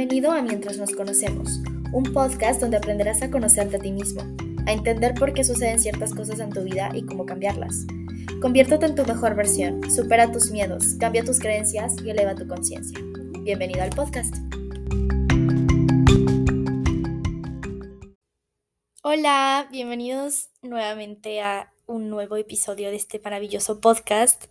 Bienvenido a Mientras nos conocemos, un podcast donde aprenderás a conocerte a ti mismo, a entender por qué suceden ciertas cosas en tu vida y cómo cambiarlas. Conviértete en tu mejor versión, supera tus miedos, cambia tus creencias y eleva tu conciencia. Bienvenido al podcast. Hola, bienvenidos nuevamente a un nuevo episodio de este maravilloso podcast.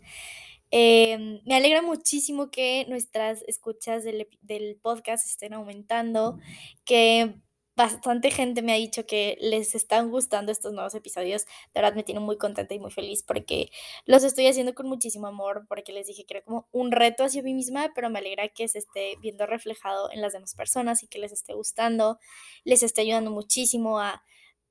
Em, me alegra muchísimo que nuestras escuchas del, del, podcast estén aumentando, que bastante gente me ha dicho que les están gustando estos nuevos episodios. De verdad me tiene muy contenta y muy feliz porque los estoy haciendo con muchísimo amor, porque les dije que era como un reto hacia mí misma, pero me alegra que se esté viendo reflejado en las demás personas y que les esté gustando, les esté ayudando muchísimo a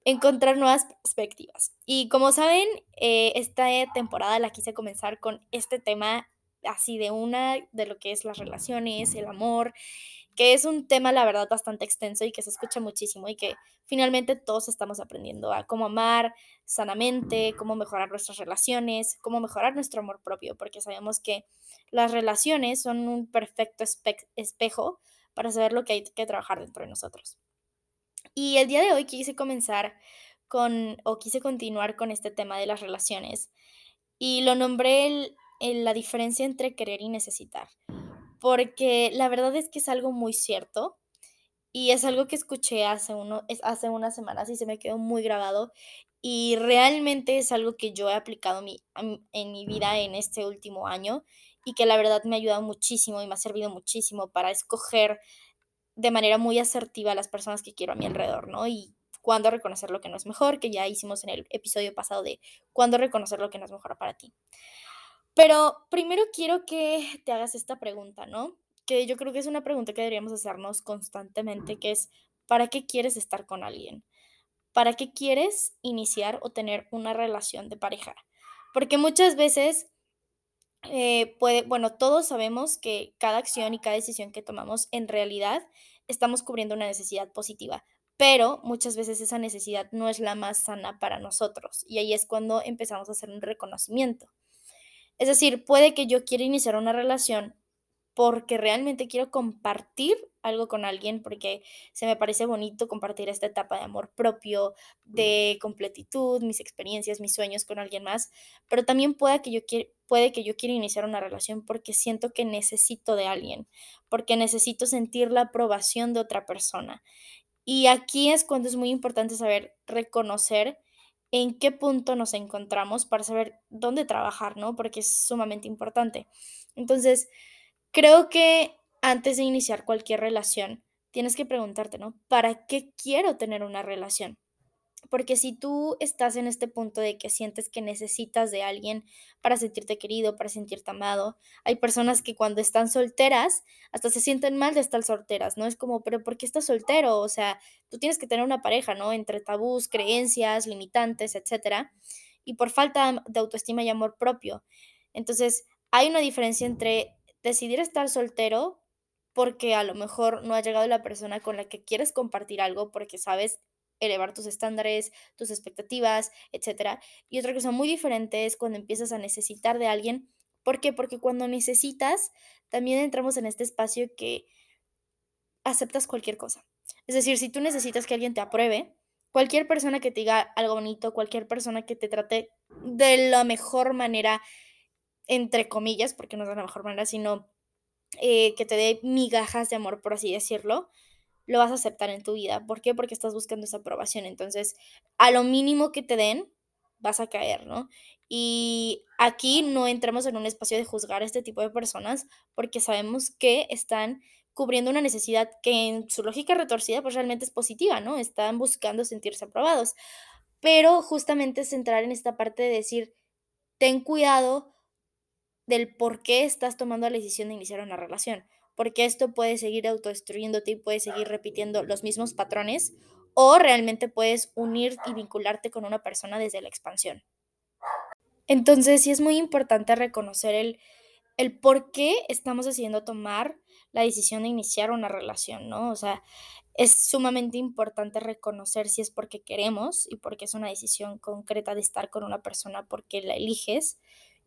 encontrar nuevas perspectivas. Y como saben, eh, esta temporada la quise comenzar con este tema así de una, de lo que es las relaciones, el amor, que es un tema, la verdad, bastante extenso y que se escucha muchísimo y que finalmente todos estamos aprendiendo a cómo amar sanamente, cómo mejorar nuestras relaciones, cómo mejorar nuestro amor propio, porque sabemos que las relaciones son un perfecto espejo para saber lo que hay que trabajar dentro de nosotros. Y el día de hoy quise comenzar con, o quise continuar con este tema de las relaciones. Y lo nombré la diferencia entre querer y necesitar. Porque la verdad es que es algo muy cierto. Y es algo que escuché hace, uno, hace unas semanas y se me quedó muy grabado. Y realmente es algo que yo he aplicado en mi vida en este último año y que la verdad me ha ayudado muchísimo y me ha servido muchísimo para escoger de manera muy asertiva a las personas que quiero a mi alrededor, ¿no? Y cuándo reconocer lo que no es mejor, que ya hicimos en el episodio pasado de cuándo reconocer lo que no es mejor para ti. Pero primero quiero que te hagas esta pregunta, ¿no? Que yo creo que es una pregunta que deberíamos hacernos constantemente, que es, ¿para qué quieres estar con alguien? ¿Para qué quieres iniciar o tener una relación de pareja? Porque muchas veces eh, puede, bueno, todos sabemos que cada acción y cada decisión que tomamos en realidad estamos cubriendo una necesidad positiva, pero muchas veces esa necesidad no es la más sana para nosotros y ahí es cuando empezamos a hacer un reconocimiento. Es decir, puede que yo quiera iniciar una relación porque realmente quiero compartir algo con alguien, porque se me parece bonito compartir esta etapa de amor propio, de completitud, mis experiencias, mis sueños con alguien más, pero también puede que yo, puede que yo quiera iniciar una relación porque siento que necesito de alguien, porque necesito sentir la aprobación de otra persona. Y aquí es cuando es muy importante saber reconocer en qué punto nos encontramos para saber dónde trabajar, ¿no? Porque es sumamente importante. Entonces, Creo que antes de iniciar cualquier relación, tienes que preguntarte, ¿no? ¿Para qué quiero tener una relación? Porque si tú estás en este punto de que sientes que necesitas de alguien para sentirte querido, para sentirte amado, hay personas que cuando están solteras hasta se sienten mal de estar solteras, ¿no? Es como, pero ¿por qué estás soltero? O sea, tú tienes que tener una pareja, ¿no? Entre tabús, creencias, limitantes, etcétera, y por falta de autoestima y amor propio. Entonces, hay una diferencia entre decidir estar soltero porque a lo mejor no ha llegado la persona con la que quieres compartir algo porque sabes elevar tus estándares, tus expectativas, etc. Y otra cosa muy diferente es cuando empiezas a necesitar de alguien. ¿Por qué? Porque cuando necesitas, también entramos en este espacio que aceptas cualquier cosa. Es decir, si tú necesitas que alguien te apruebe, cualquier persona que te diga algo bonito, cualquier persona que te trate de la mejor manera, entre comillas, porque no es la mejor manera, sino eh, que te dé migajas de amor, por así decirlo, lo vas a aceptar en tu vida. ¿Por qué? Porque estás buscando esa aprobación. Entonces, a lo mínimo que te den, vas a caer, ¿no? Y aquí no entramos en un espacio de juzgar a este tipo de personas porque sabemos que están cubriendo una necesidad que en su lógica retorcida pues realmente es positiva, ¿no? Están buscando sentirse aprobados. Pero justamente es entrar en esta parte de decir, ten cuidado del por qué estás tomando la decisión de iniciar una relación, porque esto puede seguir autodestruyéndote y puedes seguir repitiendo los mismos patrones o realmente puedes unir y vincularte con una persona desde la expansión. Entonces sí es muy importante reconocer el, el por qué estamos decidiendo tomar la decisión de iniciar una relación, ¿no? O sea, es sumamente importante reconocer si es porque queremos y porque es una decisión concreta de estar con una persona porque la eliges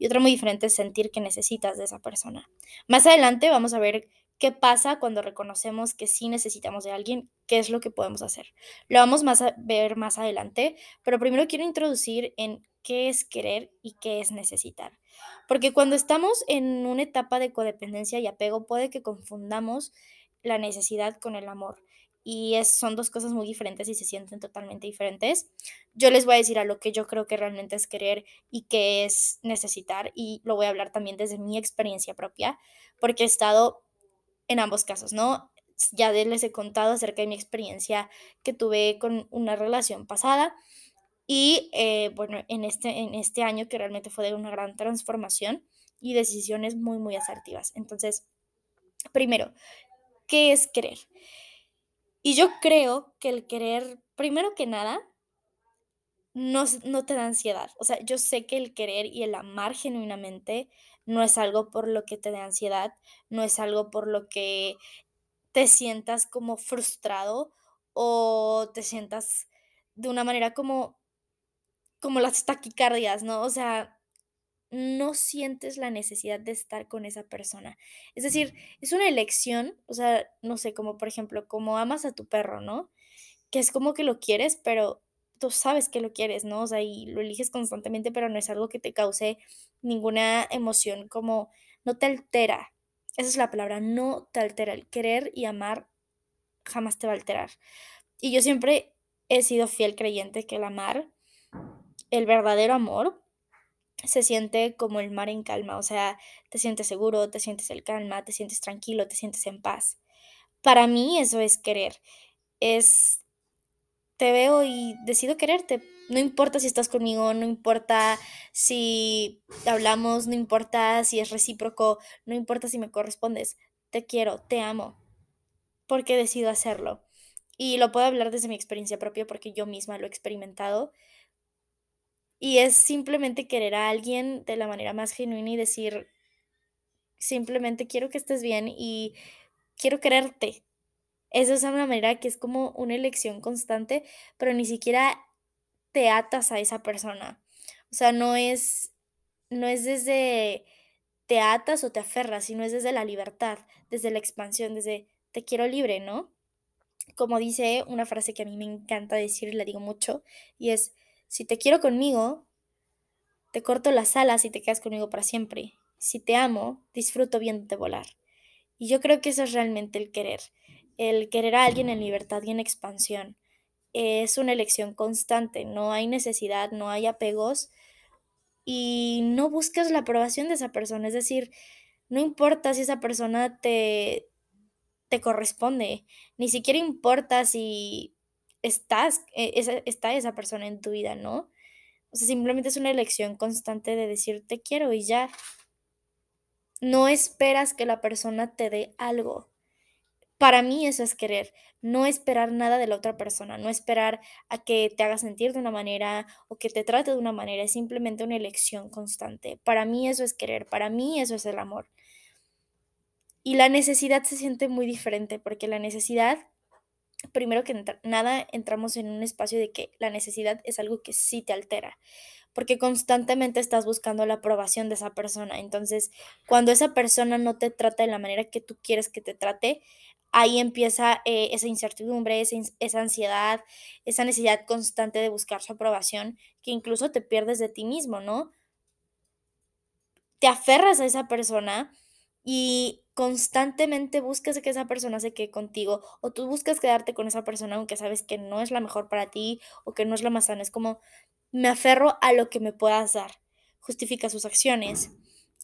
y otra muy diferente es sentir que necesitas de esa persona. Más adelante vamos a ver ¿Qué pasa cuando reconocemos que sí necesitamos de alguien? ¿Qué es lo que podemos hacer? Lo vamos más a ver más adelante, pero primero quiero introducir en qué es querer y qué es necesitar. Porque cuando estamos en una etapa de codependencia y apego, puede que confundamos la necesidad con el amor. Y es, son dos cosas muy diferentes y se sienten totalmente diferentes. Yo les voy a decir a lo que yo creo que realmente es querer y qué es necesitar. Y lo voy a hablar también desde mi experiencia propia, porque he estado en ambos casos, ¿no? Ya les he contado acerca de mi experiencia que tuve con una relación pasada y eh, bueno, en este, en este año que realmente fue de una gran transformación y decisiones muy, muy asertivas. Entonces, primero, ¿qué es querer? Y yo creo que el querer, primero que nada, no, no te da ansiedad. O sea, yo sé que el querer y el amar genuinamente no es algo por lo que te dé ansiedad, no es algo por lo que te sientas como frustrado o te sientas de una manera como como las taquicardias, ¿no? O sea, no sientes la necesidad de estar con esa persona. Es decir, es una elección, o sea, no sé, como por ejemplo, como amas a tu perro, ¿no? Que es como que lo quieres, pero tú sabes que lo quieres, ¿no? O sea, y lo eliges constantemente, pero no es algo que te cause ninguna emoción, como no te altera. Esa es la palabra, no te altera. El querer y amar jamás te va a alterar. Y yo siempre he sido fiel creyente que el amar el verdadero amor se siente como el mar en calma, o sea, te sientes seguro, te sientes en calma, te sientes tranquilo, te sientes en paz. Para mí eso es querer, es, te veo y decido quererte, no importa si estás conmigo, no importa si hablamos, no importa si es recíproco, no importa si me correspondes, te quiero, te amo, porque decido hacerlo. Y lo puedo hablar desde mi experiencia propia porque yo misma lo he experimentado y es simplemente querer a alguien de la manera más genuina y decir, simplemente quiero que estés bien y quiero quererte. Esa es una manera que es como una elección constante, pero ni siquiera te atas a esa persona. O sea, no es, no es desde te atas o te aferras, sino es desde la libertad, desde la expansión, desde te quiero libre, ¿no? Como dice una frase que a mí me encanta decir y la digo mucho, y es, si te quiero conmigo, te corto las alas y te quedas conmigo para siempre. Si te amo, disfruto viéndote volar. Y yo creo que eso es realmente el querer. El querer a alguien en libertad y en expansión. Es una elección constante, no hay necesidad, no hay apegos y no buscas la aprobación de esa persona. Es decir, no importa si esa persona te, te corresponde, ni siquiera importa si estás, eh, esa, está esa persona en tu vida, ¿no? O sea, simplemente es una elección constante de decir te quiero y ya. No esperas que la persona te dé algo. Para mí eso es querer, no esperar nada de la otra persona, no esperar a que te haga sentir de una manera o que te trate de una manera, es simplemente una elección constante. Para mí eso es querer, para mí eso es el amor. Y la necesidad se siente muy diferente porque la necesidad primero que nada entramos en un espacio de que la necesidad es algo que sí te altera, porque constantemente estás buscando la aprobación de esa persona. Entonces, cuando esa persona no te trata de la manera que tú quieres que te trate, ahí empieza eh, esa incertidumbre, esa, esa ansiedad, esa necesidad constante de buscar su aprobación, que incluso te pierdes de ti mismo, ¿no? Te aferras a esa persona y constantemente buscas que esa persona se quede contigo o tú buscas quedarte con esa persona aunque sabes que no es la mejor para ti o que no es la más sana. Es como me aferro a lo que me puedas dar. Justifica sus acciones.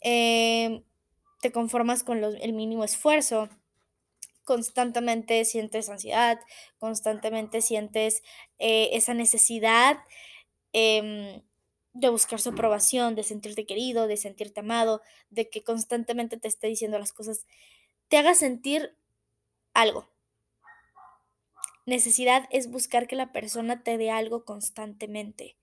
Em, te conformas con el mínimo esfuerzo. Constantemente sientes ansiedad, constantemente sientes eh, esa necesidad em, de buscar su aprobación, de sentirte querido, de sentirte amado, de que constantemente te esté diciendo las cosas, te haga sentir algo. Necesidad es buscar que la persona te dé algo constantemente.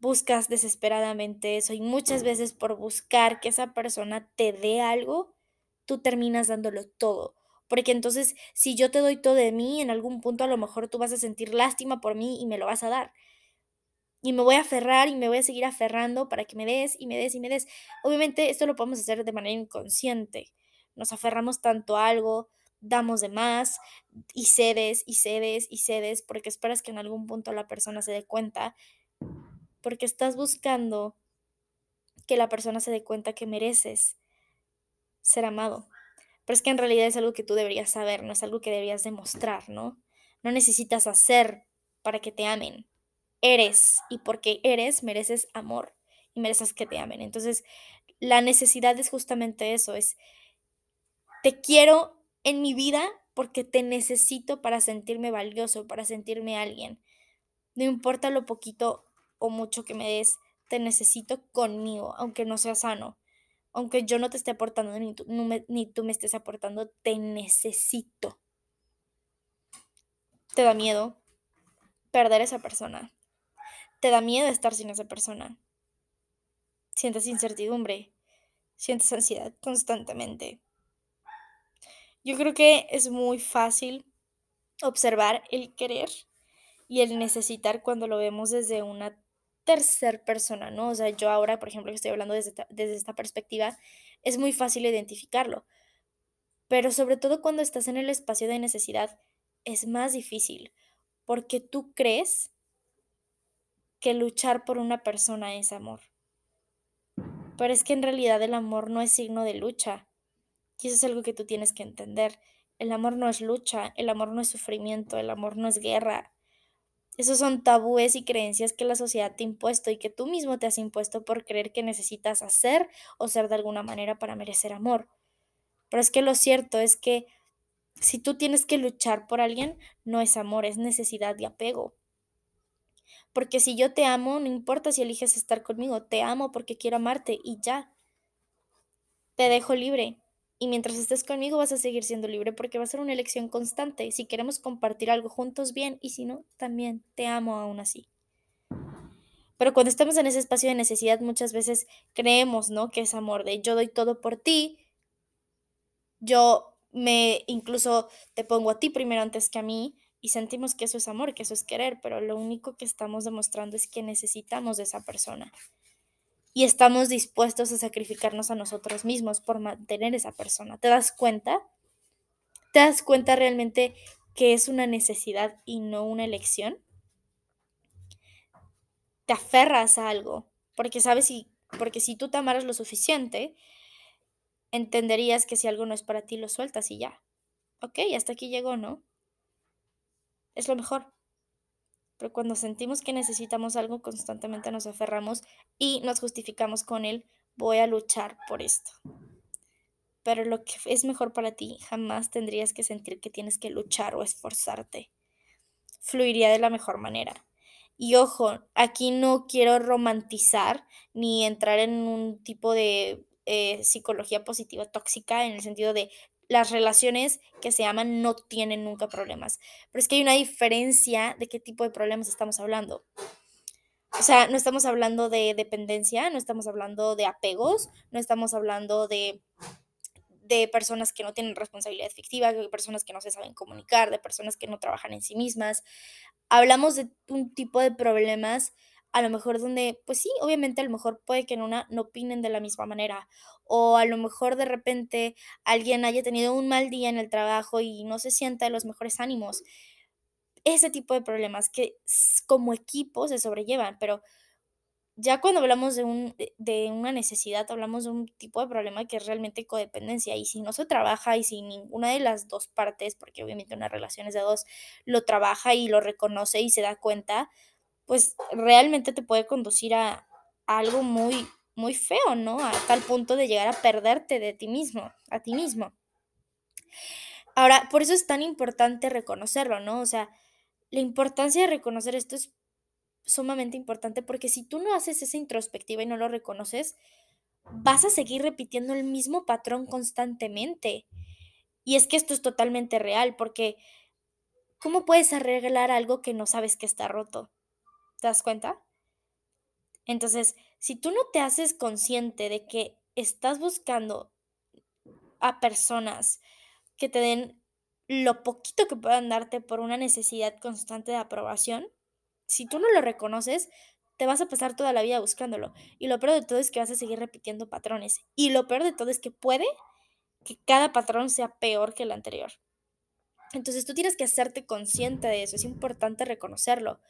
Buscas desesperadamente eso y muchas veces por buscar que esa persona te dé algo, tú terminas dándolo todo. Porque entonces, si yo te doy todo de mí, en algún punto a lo mejor tú vas a sentir lástima por mí y me lo vas a dar y me voy a aferrar y me voy a seguir aferrando para que me des y me des y me des. Obviamente esto lo podemos hacer de manera inconsciente, nos aferramos tanto a algo, damos de más y cedes y cedes y cedes porque esperas que en algún punto la persona se dé cuenta, porque estás buscando que la persona se dé cuenta que mereces ser amado. Pero es que en realidad es algo que tú deberías saber, no es algo que deberías demostrar, ¿no? No necesitas hacer para que te amen. Eres y porque eres mereces amor y mereces que te amen. Entonces, la necesidad es justamente eso, es te quiero en mi vida porque te necesito para sentirme valioso, para sentirme alguien. No importa lo poquito o mucho que me des, te necesito conmigo, aunque no sea sano. Aunque yo no te esté aportando ni tú, me, ni tú me estés aportando, te necesito. Te da miedo perder a esa persona. Te da miedo estar sin esa persona. Sientes incertidumbre. Sientes ansiedad constantemente. Yo creo que es muy fácil observar el querer y el necesitar cuando lo vemos desde una tercer persona, ¿no? O sea, yo ahora, por ejemplo, que estoy hablando desde desde esta perspectiva, es muy fácil identificarlo. Pero sobre todo cuando estás en el espacio de necesidad, es más difícil, porque tú crees que luchar por una persona es amor. Pero es que en realidad el amor no es signo de lucha. Y eso es algo que tú tienes que entender. El amor no es lucha, el amor no es sufrimiento, el amor no es guerra. Esos son tabúes y creencias que la sociedad te ha impuesto y que tú mismo te has impuesto por creer que necesitas hacer o ser de alguna manera para merecer amor. Pero es que lo cierto es que si tú tienes que luchar por alguien, no es amor, es necesidad y apego. Porque si yo te amo, no importa si eliges estar conmigo, te amo porque quiero amarte y ya. Te dejo libre. Y mientras estés conmigo vas a seguir siendo libre porque va a ser una elección constante. Si queremos compartir algo juntos, bien, y si no, también te amo aún así. Pero cuando estamos en ese espacio de necesidad, muchas veces creemos, ¿no? Que es amor de yo doy todo por ti, yo me incluso te pongo a ti primero antes que a mí y sentimos que eso es amor, que eso es querer, pero lo único que estamos demostrando es que necesitamos de esa persona y estamos dispuestos a sacrificarnos a nosotros mismos por mantener esa persona. ¿Te das cuenta? ¿Te das cuenta realmente que es una necesidad y no una elección? Te aferras a algo, porque sabes si, porque si tú te amaras lo suficiente, entenderías que si algo no es para ti, lo sueltas y ya. Ok, hasta aquí llegó, ¿no? Es lo mejor. Pero cuando sentimos que necesitamos algo, constantemente nos aferramos y nos justificamos con él, voy a luchar por esto. Pero lo que es mejor para ti, jamás tendrías que sentir que tienes que luchar o esforzarte. Fluiría de la mejor manera. Y ojo, aquí no quiero romantizar ni entrar en un tipo de eh, psicología positiva tóxica en el sentido de las relaciones que se aman no tienen nunca problemas. Pero es que hay una diferencia de qué tipo de problemas estamos hablando. O sea, no estamos hablando de dependencia, no estamos hablando de apegos, no estamos hablando de, de personas que no tienen responsabilidad efectiva, de personas que no se saben comunicar, de personas que no trabajan en sí mismas. Hablamos de un tipo de problemas a lo mejor donde, pues sí, obviamente a lo mejor puede que en una no opinen de la misma manera o a lo mejor de repente alguien haya tenido un mal día en el trabajo y no se sienta de los mejores ánimos. Ese tipo de problemas que como equipo se sobrellevan, pero ya cuando hablamos de, un, de una necesidad, hablamos de un tipo de problema que es realmente codependencia. Y si no se trabaja y si ninguna de las dos partes, porque obviamente una relación es de dos, lo trabaja y lo reconoce y se da cuenta, pues realmente te puede conducir a, algo muy, muy feo, ¿no? A tal punto de llegar a perderte de ti mismo, a ti mismo. Ahora, por eso es tan importante reconocerlo, ¿no? O sea, la importancia de reconocer esto es sumamente importante porque si tú no haces esa introspectiva y no lo reconoces, vas a seguir repitiendo el mismo patrón constantemente. Y es que esto es totalmente real porque ¿cómo puedes arreglar algo que no sabes que está roto? ¿Te das cuenta? Entonces, si tú no te haces consciente de que estás buscando a personas que te den lo poquito que puedan darte por una necesidad constante de aprobación, si tú no lo reconoces, te vas a pasar toda la vida buscándolo. Y lo peor de todo es que vas a seguir repitiendo patrones. Y lo peor de todo es que puede que cada patrón sea peor que el anterior. Entonces tú tienes que hacerte consciente de eso, es importante reconocerlo,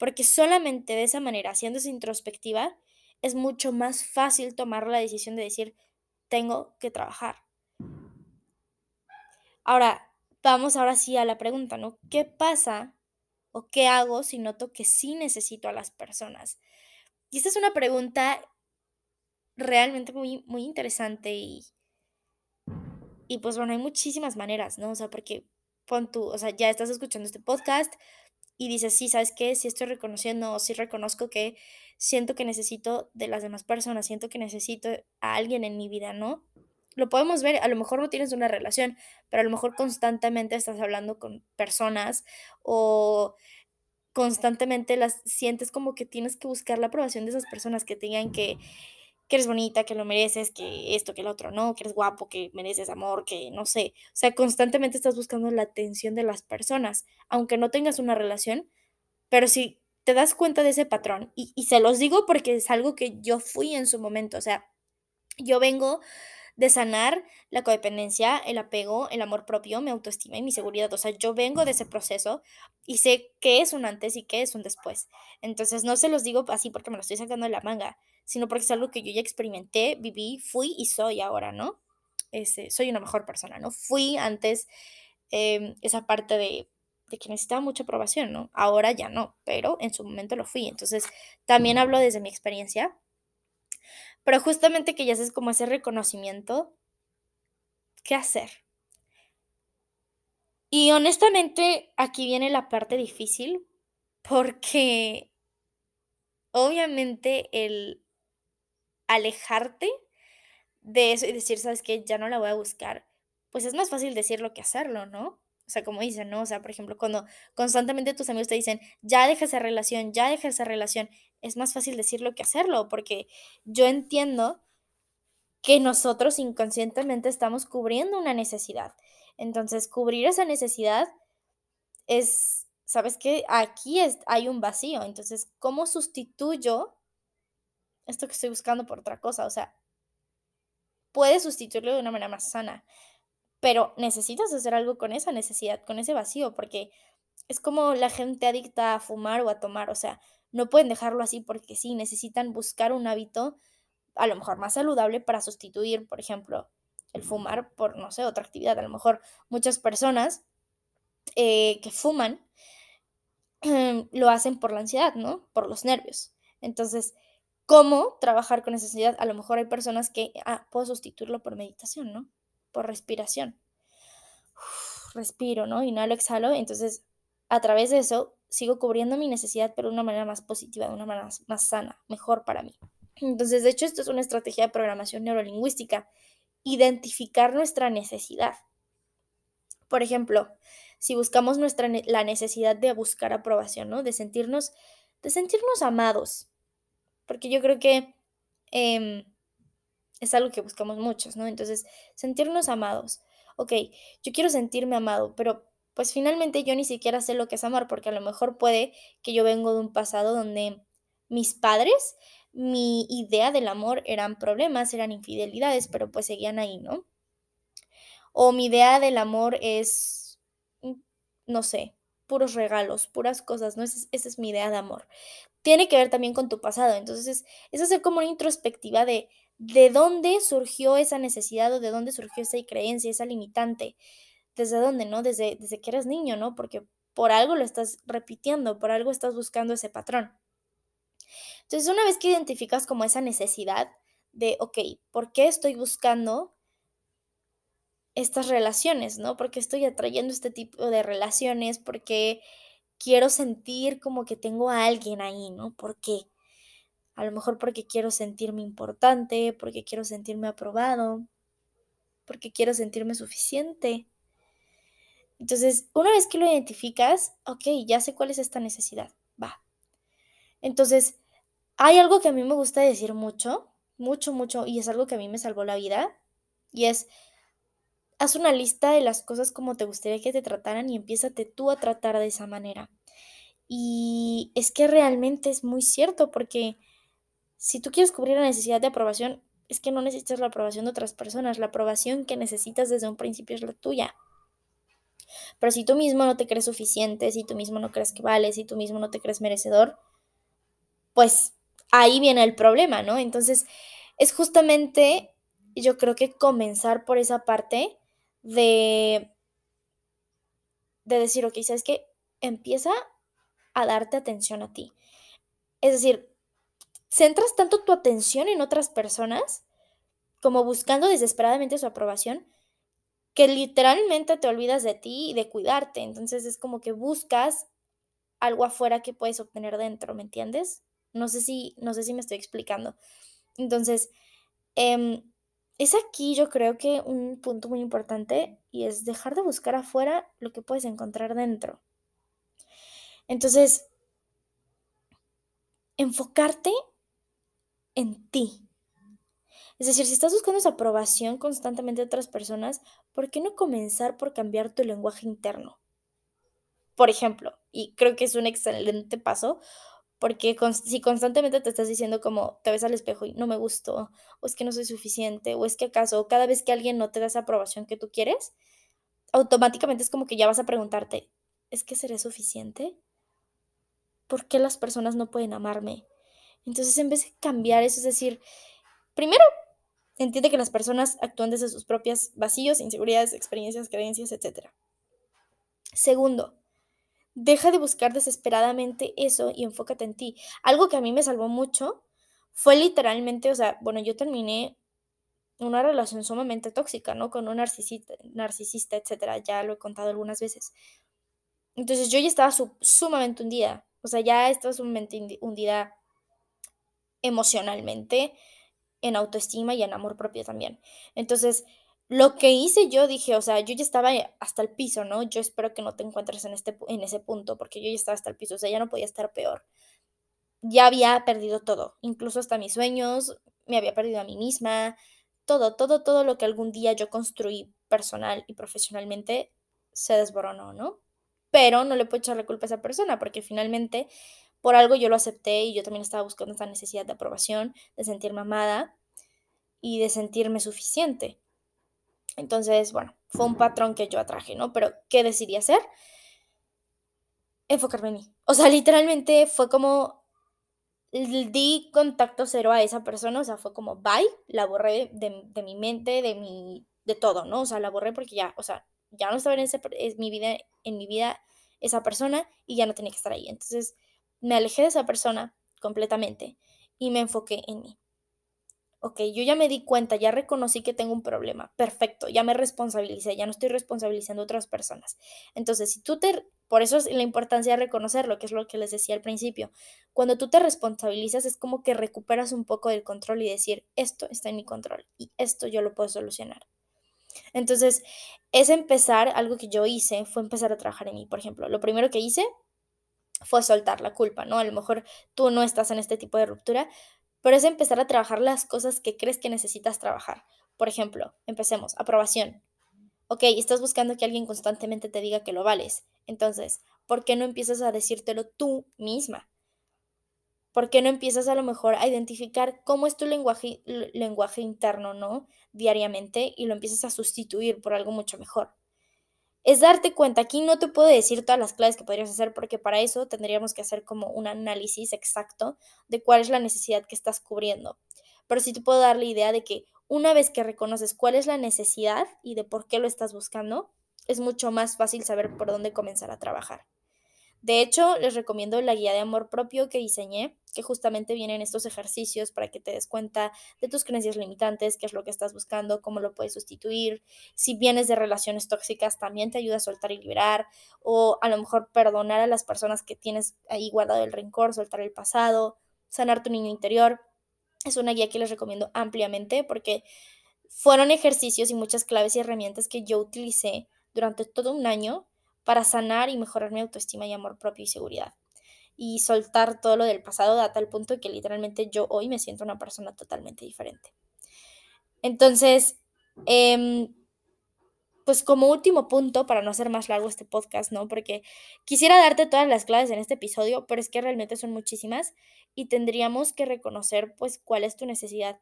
porque solamente de esa manera, haciendo esa introspectiva, es mucho más fácil tomar la decisión de decir, tengo que trabajar. Ahora, vamos ahora sí a la pregunta, ¿no? ¿Qué pasa o qué hago si noto que sí necesito a las personas? Y esta es una pregunta realmente muy, muy interesante y, y pues bueno, hay muchísimas maneras, ¿no? O sea, porque pon tú, o sea, ya estás escuchando este podcast y dices, sí, ¿sabes qué? Sí estoy reconociendo sí reconozco que siento que necesito de las demás personas, siento que necesito a alguien en mi vida, ¿no? Lo podemos ver, a lo mejor no tienes una relación, pero a lo mejor constantemente estás hablando con personas o constantemente las sientes como que tienes que buscar la aprobación de esas personas que tengan que que eres bonita, que lo mereces, que esto, que el otro, ¿no? Que eres guapo, que mereces amor, que no sé. O sea, constantemente estás buscando la atención de las personas, aunque no tengas una relación, pero si te das cuenta de ese patrón, y, se los digo porque es algo que yo fui en su momento, o sea, yo vengo de sanar la codependencia, el apego, el amor propio, mi autoestima y mi seguridad. O sea, yo vengo de ese proceso y sé qué es un antes y qué es un después. Entonces, no se los digo así porque me lo estoy sacando de la manga, sino porque es algo que yo ya experimenté, viví, fui y soy ahora, ¿no? Este, soy una mejor persona, ¿no? Fui antes em, esa parte de, que necesitaba mucha aprobación, ¿no? Ahora ya no, pero en su momento lo fui. Entonces, también hablo desde mi experiencia pero justamente que ya haces como ese reconocimiento, ¿qué hacer? Y honestamente, aquí viene la parte difícil, porque obviamente el alejarte de eso y decir, ¿sabes qué? Ya no la voy a buscar, pues es más fácil decirlo que hacerlo, ¿no? O sea, como dicen, ¿no? O sea, por ejemplo, cuando constantemente tus amigos te dicen, ya deja esa relación, ya deja esa relación, es más fácil decirlo que hacerlo, porque yo entiendo que nosotros inconscientemente estamos cubriendo una necesidad. Entonces, cubrir esa necesidad es, ¿sabes qué? Aquí es, hay un vacío. Entonces, ¿cómo sustituyo esto que estoy buscando por otra cosa? O sea, puedes sustituirlo de una manera más sana pero necesitas hacer algo con esa necesidad, con ese vacío, porque es como la gente adicta a fumar o a tomar, o sea, no pueden dejarlo así porque sí, necesitan buscar un hábito a lo mejor más saludable para sustituir, por ejemplo, el fumar por, no sé, otra actividad. A lo mejor muchas personas eh, que fuman lo hacen por la ansiedad, ¿no? Por los nervios. Entonces, ¿cómo trabajar con ansiedad? A lo mejor hay personas que, ah, puedo sustituirlo por meditación, ¿no? por respiración. respiro, ¿no? Inhalo, exhalo. Entonces, a través de eso, sigo cubriendo mi necesidad, pero de una manera más positiva, de una manera más, sana, mejor para mí. Entonces, de hecho, esto es una estrategia de programación neurolingüística. Identificar nuestra necesidad. Por ejemplo, si buscamos nuestra, la necesidad de buscar aprobación, ¿no? De sentirnos, de sentirnos amados. Porque yo creo que em, es algo que buscamos muchos, ¿no? Entonces, sentirnos amados. Ok, yo quiero sentirme amado, pero pues finalmente yo ni siquiera sé lo que es amar, porque a lo mejor puede que yo vengo de un pasado donde mis padres, mi idea del amor eran problemas, eran infidelidades, pero pues seguían ahí, ¿no? O mi idea del amor es, mm, no sé, puros regalos, puras cosas, ¿no? Esa es, mi idea de amor. Tiene que ver también con tu pasado, entonces es, hacer como una introspectiva de de dónde surgió esa necesidad o de dónde surgió esa creencia, esa limitante. ¿Desde dónde, no? Desde, desde que eres niño, ¿no? Porque por algo lo estás repitiendo, por algo estás buscando ese patrón. Entonces, una vez que identificas como esa necesidad de, ok, ¿por qué estoy buscando estas relaciones, ¿no? ¿Por qué estoy atrayendo este tipo de relaciones? Porque quiero sentir como que tengo a alguien ahí, ¿no? ¿Por qué? A lo mejor porque quiero sentirme importante, porque quiero sentirme aprobado, porque quiero sentirme suficiente. Entonces, una vez que lo identificas, ok, ya sé cuál es esta necesidad, va. Entonces, hay algo que a mí me gusta decir mucho, mucho, mucho, y es algo que a mí me salvó la vida, y es, haz una lista de las cosas como te gustaría que te trataran y empiézate tú a tratar de esa manera. Y es que realmente es muy cierto porque si tú quieres cubrir la necesidad de aprobación, es que no necesitas la aprobación de otras personas, la aprobación que necesitas desde un principio es la tuya. Pero si tú mismo no te crees suficiente, si tú mismo no crees que vales, si tú mismo no te crees merecedor, pues ahí viene el problema, ¿no? Entonces, es justamente, yo creo que comenzar por esa parte de, de decir, ok, ¿sabes qué? Empieza a darte atención a ti. Es decir, centras tanto tu atención en otras personas como buscando desesperadamente su aprobación, que literalmente te olvidas de ti y de cuidarte. Entonces es como que buscas algo afuera que puedes obtener dentro, ¿me entiendes? No sé si, no sé si me estoy explicando. Entonces, em, es aquí yo creo que un punto muy importante y es dejar de buscar afuera lo que puedes encontrar dentro. Entonces, enfocarte en ti. Es decir, si estás buscando esa aprobación constantemente de otras personas, ¿por qué no comenzar por cambiar tu lenguaje interno? Por ejemplo, y creo que es un excelente paso, porque si constantemente te estás diciendo como te ves al espejo y no me gustó, o es que no soy suficiente, o es que acaso cada vez que alguien no te da esa aprobación que tú quieres, automáticamente es como que ya vas a preguntarte, ¿es que seré suficiente? ¿Por qué las personas no pueden amarme? Entonces, en vez de cambiar eso, es decir, primero, entiende que las personas actúan desde sus propios vacíos, inseguridades, experiencias, creencias, etc. Segundo, Deja de buscar desesperadamente eso y enfócate en ti. Algo que a mí me salvó mucho fue literalmente, o sea, bueno, yo terminé una relación sumamente tóxica, ¿no? Con un narcisista, narcisista, etcétera. Ya lo he contado algunas veces. Entonces yo ya estaba sumamente hundida. O sea, ya estaba sumamente hundida emocionalmente, en autoestima y en amor propio también. Entonces, lo que hice yo dije, o sea, yo ya estaba hasta el piso, ¿no? Yo espero que no te encuentres en, este, en ese punto, porque yo ya estaba hasta el piso, o sea, ya no podía estar peor. Ya había perdido todo, incluso hasta mis sueños, me había perdido a mí misma, todo, todo, todo lo que algún día yo construí personal y profesionalmente se desboronó, ¿no? Pero no le puedo echar la culpa a esa persona, porque finalmente por algo yo lo acepté y yo también estaba buscando esta necesidad de aprobación, de sentirme amada y de sentirme suficiente. Entonces, bueno, fue un patrón que yo atraje, ¿no? Pero, ¿qué decidí hacer? Enfocarme en mí. O sea, literalmente fue como di contacto cero a esa persona, o sea, fue como bye, la borré de, de, mi mente, de mi, de todo, ¿no? O sea, la borré porque ya, o sea, ya no estaba en, ese, en mi vida, en mi vida esa persona y ya no tenía que estar ahí. Entonces, me alejé de esa persona completamente y me enfoqué en mí ok, yo ya me di cuenta, ya reconocí que tengo un problema, perfecto, ya me responsabilicé, ya no estoy responsabilizando a otras personas. Entonces, si tú te, por eso es la importancia de reconocerlo, que es lo que les decía al principio, cuando tú te responsabilizas es como que recuperas un poco del control y decir, esto está en mi control y esto yo lo puedo solucionar. Entonces, es empezar, algo que yo hice fue empezar a trabajar en mí. Por ejemplo, lo primero que hice fue soltar la culpa, ¿no? A lo mejor tú no estás en este tipo de ruptura, pero es empezar a trabajar las cosas que crees que necesitas trabajar. Por ejemplo, empecemos, aprobación. Ok, estás buscando que alguien constantemente te diga que lo vales. Entonces, ¿por qué no empiezas a decírtelo tú misma? ¿Por qué no empiezas a lo mejor a identificar cómo es tu lenguaje, lenguaje interno, ¿no? Diariamente y lo empiezas a sustituir por algo mucho mejor es darte cuenta. Aquí no te puedo decir todas las claves que podrías hacer porque para eso tendríamos que hacer como un análisis exacto de cuál es la necesidad que estás cubriendo. Pero sí te puedo dar la idea de que una vez que reconoces cuál es la necesidad y de por qué lo estás buscando, es mucho más fácil saber por dónde comenzar a trabajar. De hecho, les recomiendo la guía de amor propio que diseñé, que justamente vienen estos ejercicios para que te des cuenta de tus creencias limitantes, qué es lo que estás buscando, cómo lo puedes sustituir. Si vienes de relaciones tóxicas, también te ayuda a soltar y liberar, o a lo mejor perdonar a las personas que tienes ahí guardado el rencor, soltar el pasado, sanar tu niño interior. Es una guía que les recomiendo ampliamente porque fueron ejercicios y muchas claves y herramientas que yo utilicé durante todo un año para sanar y mejorar mi autoestima y amor propio y seguridad. Y soltar todo lo del pasado a tal punto que literalmente yo hoy me siento una persona totalmente diferente. Entonces, em, pues como último punto, para no hacer más largo este podcast, ¿no? Porque quisiera darte todas las claves en este episodio, pero es que realmente son muchísimas y tendríamos que reconocer pues cuál es tu necesidad.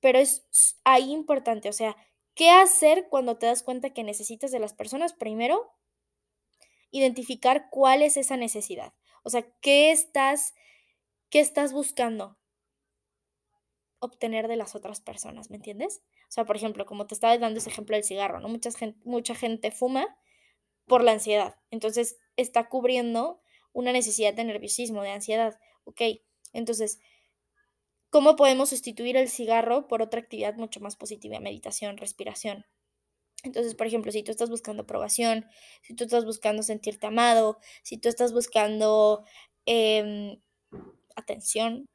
pero es ahí importante, o sea, ¿qué hacer cuando te das cuenta que necesitas de las personas? Primero, identificar cuál es esa necesidad. O sea, ¿qué estás, qué estás buscando obtener de las otras personas? ¿Me entiendes? O sea, por ejemplo, como te estaba dando ese ejemplo del cigarro, ¿no? Mucha gente, mucha gente fuma por la ansiedad. Entonces, está cubriendo una necesidad de nerviosismo, de ansiedad. Ok, entonces, ¿cómo podemos sustituir el cigarro por otra actividad mucho más positiva? Meditación, respiración. Entonces, por ejemplo, si tú estás buscando aprobación, si tú estás buscando sentirte amado, si tú estás buscando em, atención,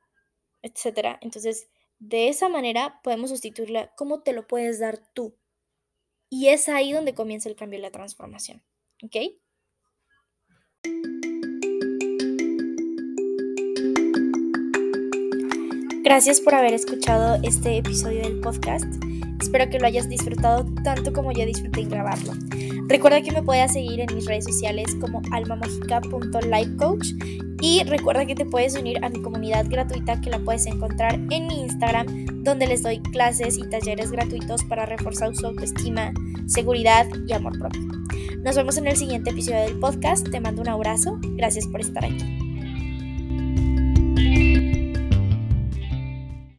etcétera, entonces de esa manera podemos sustituirla. ¿Cómo te lo puedes dar tú? Y es ahí donde comienza el cambio y la transformación. ¿Ok? Gracias por haber escuchado este episodio del podcast. Espero que lo hayas disfrutado tanto como yo disfruté en grabarlo. Recuerda que me puedes seguir en mis redes sociales como almamojica.lifecoach y recuerda que te puedes unir a mi comunidad gratuita que la puedes encontrar en mi Instagram donde les doy clases y talleres gratuitos para reforzar su autoestima, seguridad y amor propio. Nos vemos en el siguiente episodio del podcast. Te mando un abrazo. Gracias por estar aquí.